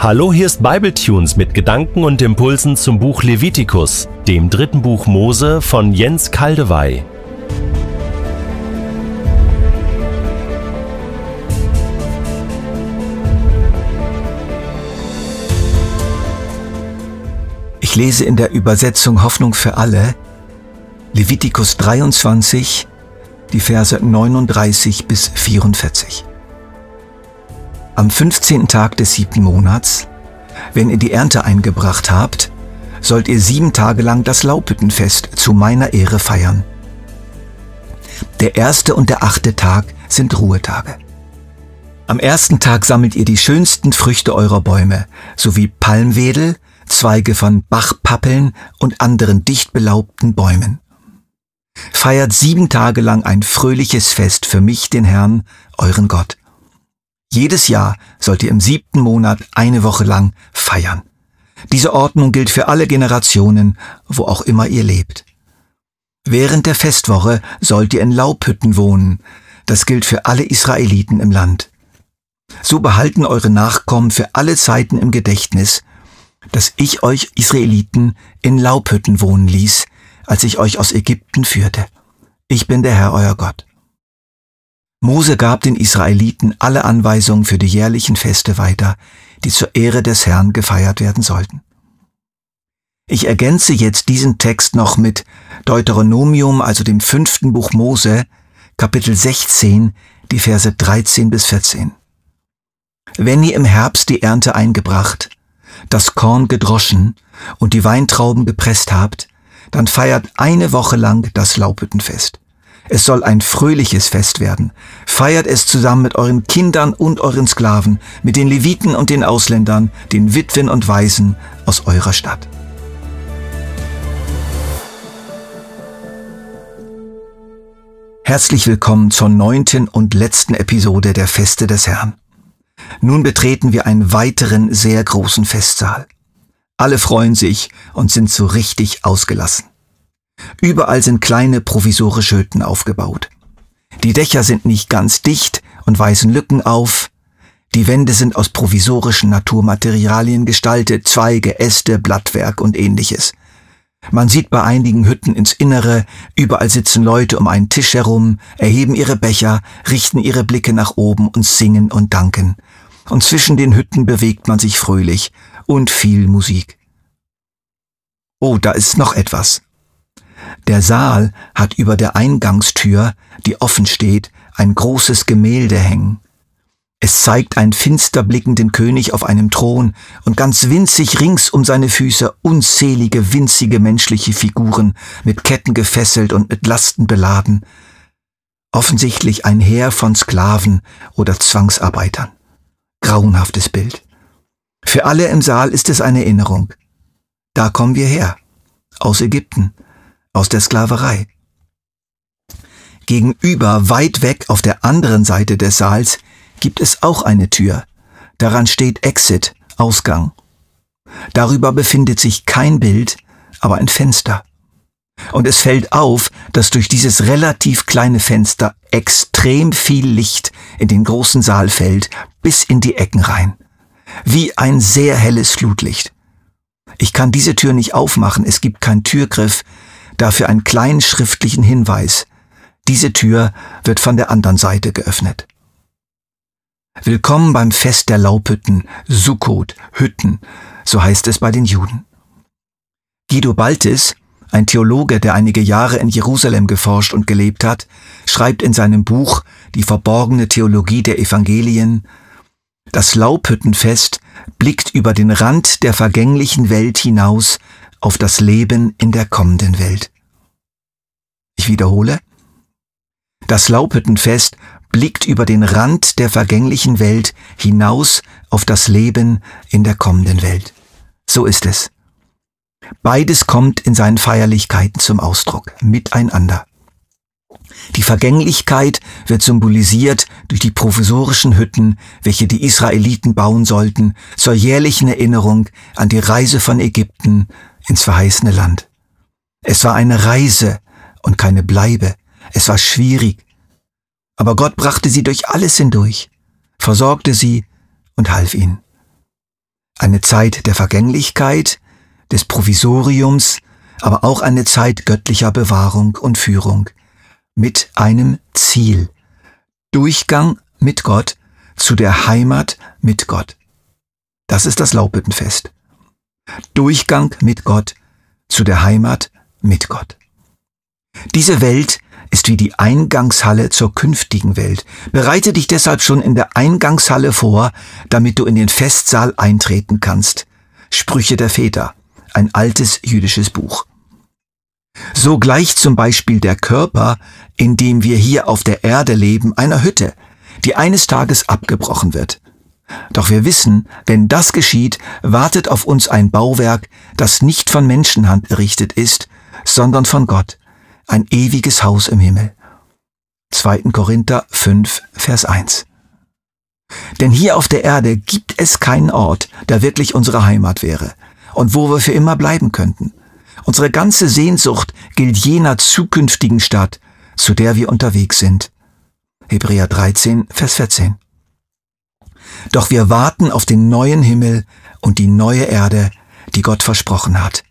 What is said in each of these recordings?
Hallo, hier ist Bibletunes mit Gedanken und Impulsen zum Buch Levitikus, dem dritten Buch Mose von Jens Kaldewey. Ich lese in der Übersetzung Hoffnung für alle Levitikus 23, die Verse 39 bis 44. Am 15. Tag des siebten Monats, wenn ihr die Ernte eingebracht habt, sollt ihr sieben Tage lang das Laubhüttenfest zu meiner Ehre feiern. Der erste und der achte Tag sind Ruhetage. Am ersten Tag sammelt ihr die schönsten Früchte eurer Bäume, sowie Palmwedel, Zweige von Bachpappeln und anderen dicht belaubten Bäumen. Feiert sieben Tage lang ein fröhliches Fest für mich, den Herrn, euren Gott. Jedes Jahr sollt ihr im siebten Monat eine Woche lang feiern. Diese Ordnung gilt für alle Generationen, wo auch immer ihr lebt. Während der Festwoche sollt ihr in Laubhütten wohnen. Das gilt für alle Israeliten im Land. So behalten eure Nachkommen für alle Zeiten im Gedächtnis, dass ich euch Israeliten in Laubhütten wohnen ließ, als ich euch aus Ägypten führte. Ich bin der Herr euer Gott. Mose gab den Israeliten alle Anweisungen für die jährlichen Feste weiter, die zur Ehre des Herrn gefeiert werden sollten. Ich ergänze jetzt diesen Text noch mit Deuteronomium, also dem fünften Buch Mose, Kapitel 16, die Verse 13 bis 14. Wenn ihr im Herbst die Ernte eingebracht, das Korn gedroschen und die Weintrauben gepresst habt, dann feiert eine Woche lang das Laubhüttenfest. Es soll ein fröhliches Fest werden. Feiert es zusammen mit euren Kindern und euren Sklaven, mit den Leviten und den Ausländern, den Witwen und Waisen aus eurer Stadt. Herzlich willkommen zur neunten und letzten Episode der Feste des Herrn. Nun betreten wir einen weiteren sehr großen Festsaal. Alle freuen sich und sind so richtig ausgelassen. Überall sind kleine provisorische Hütten aufgebaut. Die Dächer sind nicht ganz dicht und weisen Lücken auf. Die Wände sind aus provisorischen Naturmaterialien gestaltet, Zweige, Äste, Blattwerk und ähnliches. Man sieht bei einigen Hütten ins Innere, überall sitzen Leute um einen Tisch herum, erheben ihre Becher, richten ihre Blicke nach oben und singen und danken. Und zwischen den Hütten bewegt man sich fröhlich und viel Musik. Oh, da ist noch etwas. Der Saal hat über der Eingangstür, die offen steht, ein großes Gemälde hängen. Es zeigt einen finster blickenden König auf einem Thron und ganz winzig rings um seine Füße unzählige winzige menschliche Figuren, mit Ketten gefesselt und mit Lasten beladen. Offensichtlich ein Heer von Sklaven oder Zwangsarbeitern. Grauenhaftes Bild. Für alle im Saal ist es eine Erinnerung. Da kommen wir her. Aus Ägypten aus der Sklaverei. Gegenüber, weit weg auf der anderen Seite des Saals, gibt es auch eine Tür. Daran steht Exit, Ausgang. Darüber befindet sich kein Bild, aber ein Fenster. Und es fällt auf, dass durch dieses relativ kleine Fenster extrem viel Licht in den großen Saal fällt, bis in die Ecken rein. Wie ein sehr helles Flutlicht. Ich kann diese Tür nicht aufmachen, es gibt keinen Türgriff, dafür einen kleinen schriftlichen Hinweis. Diese Tür wird von der anderen Seite geöffnet. Willkommen beim Fest der Laubhütten, Sukkot, Hütten, so heißt es bei den Juden. Guido Baltis, ein Theologe, der einige Jahre in Jerusalem geforscht und gelebt hat, schreibt in seinem Buch Die verborgene Theologie der Evangelien, das Laubhüttenfest blickt über den Rand der vergänglichen Welt hinaus auf das Leben in der kommenden Welt. Ich wiederhole, das Laubhüttenfest blickt über den Rand der vergänglichen Welt hinaus auf das Leben in der kommenden Welt. So ist es. Beides kommt in seinen Feierlichkeiten zum Ausdruck, miteinander. Die Vergänglichkeit wird symbolisiert durch die provisorischen Hütten, welche die Israeliten bauen sollten, zur jährlichen Erinnerung an die Reise von Ägypten ins verheißene Land. Es war eine Reise und keine Bleibe. Es war schwierig. Aber Gott brachte sie durch alles hindurch, versorgte sie und half ihnen. Eine Zeit der Vergänglichkeit, des Provisoriums, aber auch eine Zeit göttlicher Bewahrung und Führung. Mit einem Ziel. Durchgang mit Gott zu der Heimat mit Gott. Das ist das Laubhüttenfest. Durchgang mit Gott zu der Heimat mit Gott. Diese Welt ist wie die Eingangshalle zur künftigen Welt. Bereite dich deshalb schon in der Eingangshalle vor, damit du in den Festsaal eintreten kannst. Sprüche der Väter, ein altes jüdisches Buch. So gleicht zum Beispiel der Körper, in dem wir hier auf der Erde leben, einer Hütte, die eines Tages abgebrochen wird. Doch wir wissen, wenn das geschieht, wartet auf uns ein Bauwerk, das nicht von Menschenhand errichtet ist, sondern von Gott, ein ewiges Haus im Himmel. 2. Korinther 5, Vers 1. Denn hier auf der Erde gibt es keinen Ort, der wirklich unsere Heimat wäre und wo wir für immer bleiben könnten. Unsere ganze Sehnsucht gilt jener zukünftigen Stadt, zu der wir unterwegs sind. Hebräer 13, Vers 14. Doch wir warten auf den neuen Himmel und die neue Erde, die Gott versprochen hat.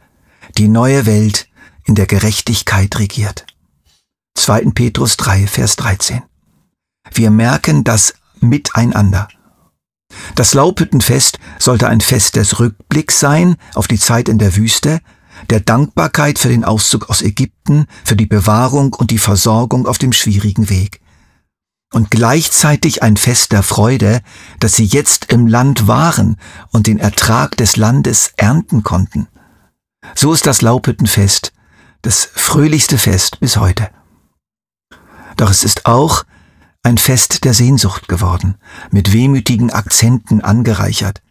Die neue Welt, in der Gerechtigkeit regiert. 2. Petrus 3, Vers 13. Wir merken das miteinander. Das Laubhüttenfest sollte ein Fest des Rückblicks sein auf die Zeit in der Wüste, der Dankbarkeit für den Auszug aus Ägypten, für die Bewahrung und die Versorgung auf dem schwierigen Weg und gleichzeitig ein Fest der Freude, dass sie jetzt im Land waren und den Ertrag des Landes ernten konnten. So ist das Laubhüttenfest das fröhlichste Fest bis heute. Doch es ist auch ein Fest der Sehnsucht geworden, mit wehmütigen Akzenten angereichert.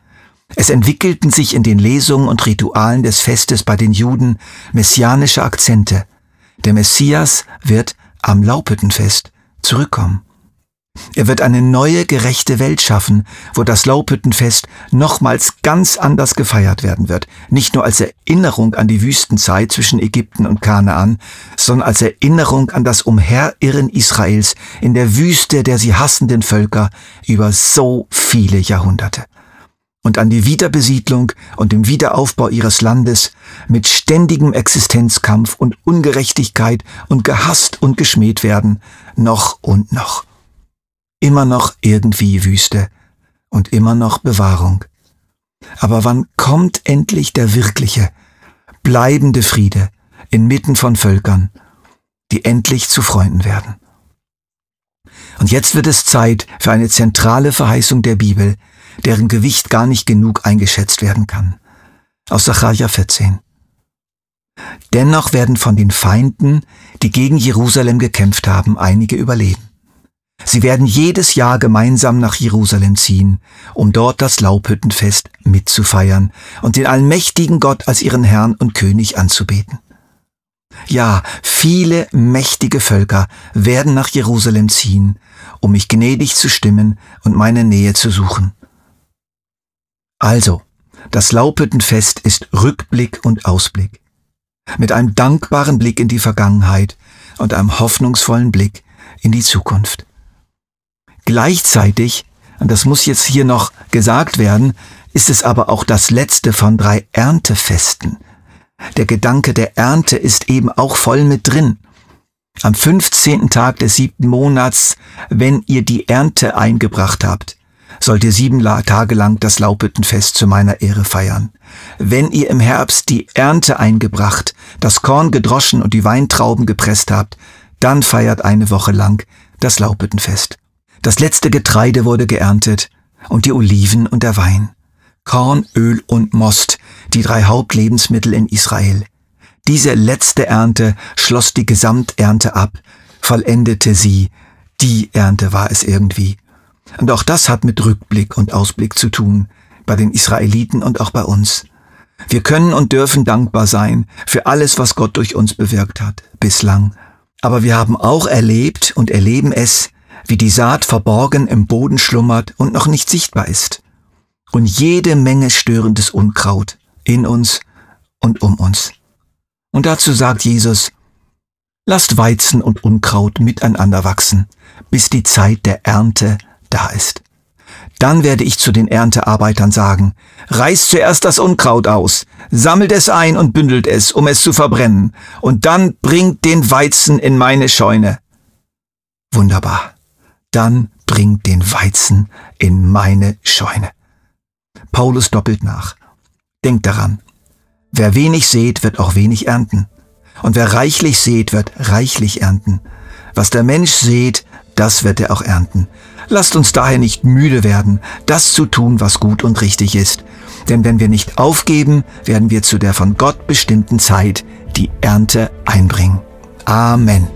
Es entwickelten sich in den Lesungen und Ritualen des Festes bei den Juden messianische Akzente. Der Messias wird am Laubhüttenfest zurückkommen. Er wird eine neue, gerechte Welt schaffen, wo das Laubhüttenfest nochmals ganz anders gefeiert werden wird. Nicht nur als Erinnerung an die Wüstenzeit zwischen Ägypten und Kanaan, sondern als Erinnerung an das Umherirren Israels in der Wüste der sie hassenden Völker über so viele Jahrhunderte. Und an die Wiederbesiedlung und dem Wiederaufbau ihres Landes mit ständigem Existenzkampf und Ungerechtigkeit und gehasst und geschmäht werden, noch und noch immer noch irgendwie Wüste und immer noch Bewahrung. Aber wann kommt endlich der wirkliche, bleibende Friede inmitten von Völkern, die endlich zu Freunden werden? Und jetzt wird es Zeit für eine zentrale Verheißung der Bibel, deren Gewicht gar nicht genug eingeschätzt werden kann. Aus Sacharja 14. Dennoch werden von den Feinden, die gegen Jerusalem gekämpft haben, einige überleben. Sie werden jedes Jahr gemeinsam nach Jerusalem ziehen, um dort das Laubhüttenfest mitzufeiern und den allmächtigen Gott als ihren Herrn und König anzubeten. Ja, viele mächtige Völker werden nach Jerusalem ziehen, um mich gnädig zu stimmen und meine Nähe zu suchen. Also, das Laubhüttenfest ist Rückblick und Ausblick. Mit einem dankbaren Blick in die Vergangenheit und einem hoffnungsvollen Blick in die Zukunft. Gleichzeitig, und das muss jetzt hier noch gesagt werden, ist es aber auch das letzte von drei Erntefesten. Der Gedanke der Ernte ist eben auch voll mit drin. Am 15. Tag des siebten Monats, wenn ihr die Ernte eingebracht habt, sollt ihr sieben Tage lang das Laubhüttenfest zu meiner Ehre feiern. Wenn ihr im Herbst die Ernte eingebracht, das Korn gedroschen und die Weintrauben gepresst habt, dann feiert eine Woche lang das Laubhüttenfest. Das letzte Getreide wurde geerntet und die Oliven und der Wein. Korn, Öl und Most, die drei Hauptlebensmittel in Israel. Diese letzte Ernte schloss die Gesamternte ab, vollendete sie. Die Ernte war es irgendwie. Und auch das hat mit Rückblick und Ausblick zu tun, bei den Israeliten und auch bei uns. Wir können und dürfen dankbar sein für alles, was Gott durch uns bewirkt hat, bislang. Aber wir haben auch erlebt und erleben es, wie die Saat verborgen im Boden schlummert und noch nicht sichtbar ist. Und jede Menge störendes Unkraut in uns und um uns. Und dazu sagt Jesus, lasst Weizen und Unkraut miteinander wachsen, bis die Zeit der Ernte da ist. Dann werde ich zu den Erntearbeitern sagen, reißt zuerst das Unkraut aus, sammelt es ein und bündelt es, um es zu verbrennen, und dann bringt den Weizen in meine Scheune. Wunderbar. Dann bringt den Weizen in meine Scheune. Paulus doppelt nach. Denkt daran, wer wenig sät, wird auch wenig ernten. Und wer reichlich sät, wird reichlich ernten. Was der Mensch sät, das wird er auch ernten. Lasst uns daher nicht müde werden, das zu tun, was gut und richtig ist. Denn wenn wir nicht aufgeben, werden wir zu der von Gott bestimmten Zeit die Ernte einbringen. Amen.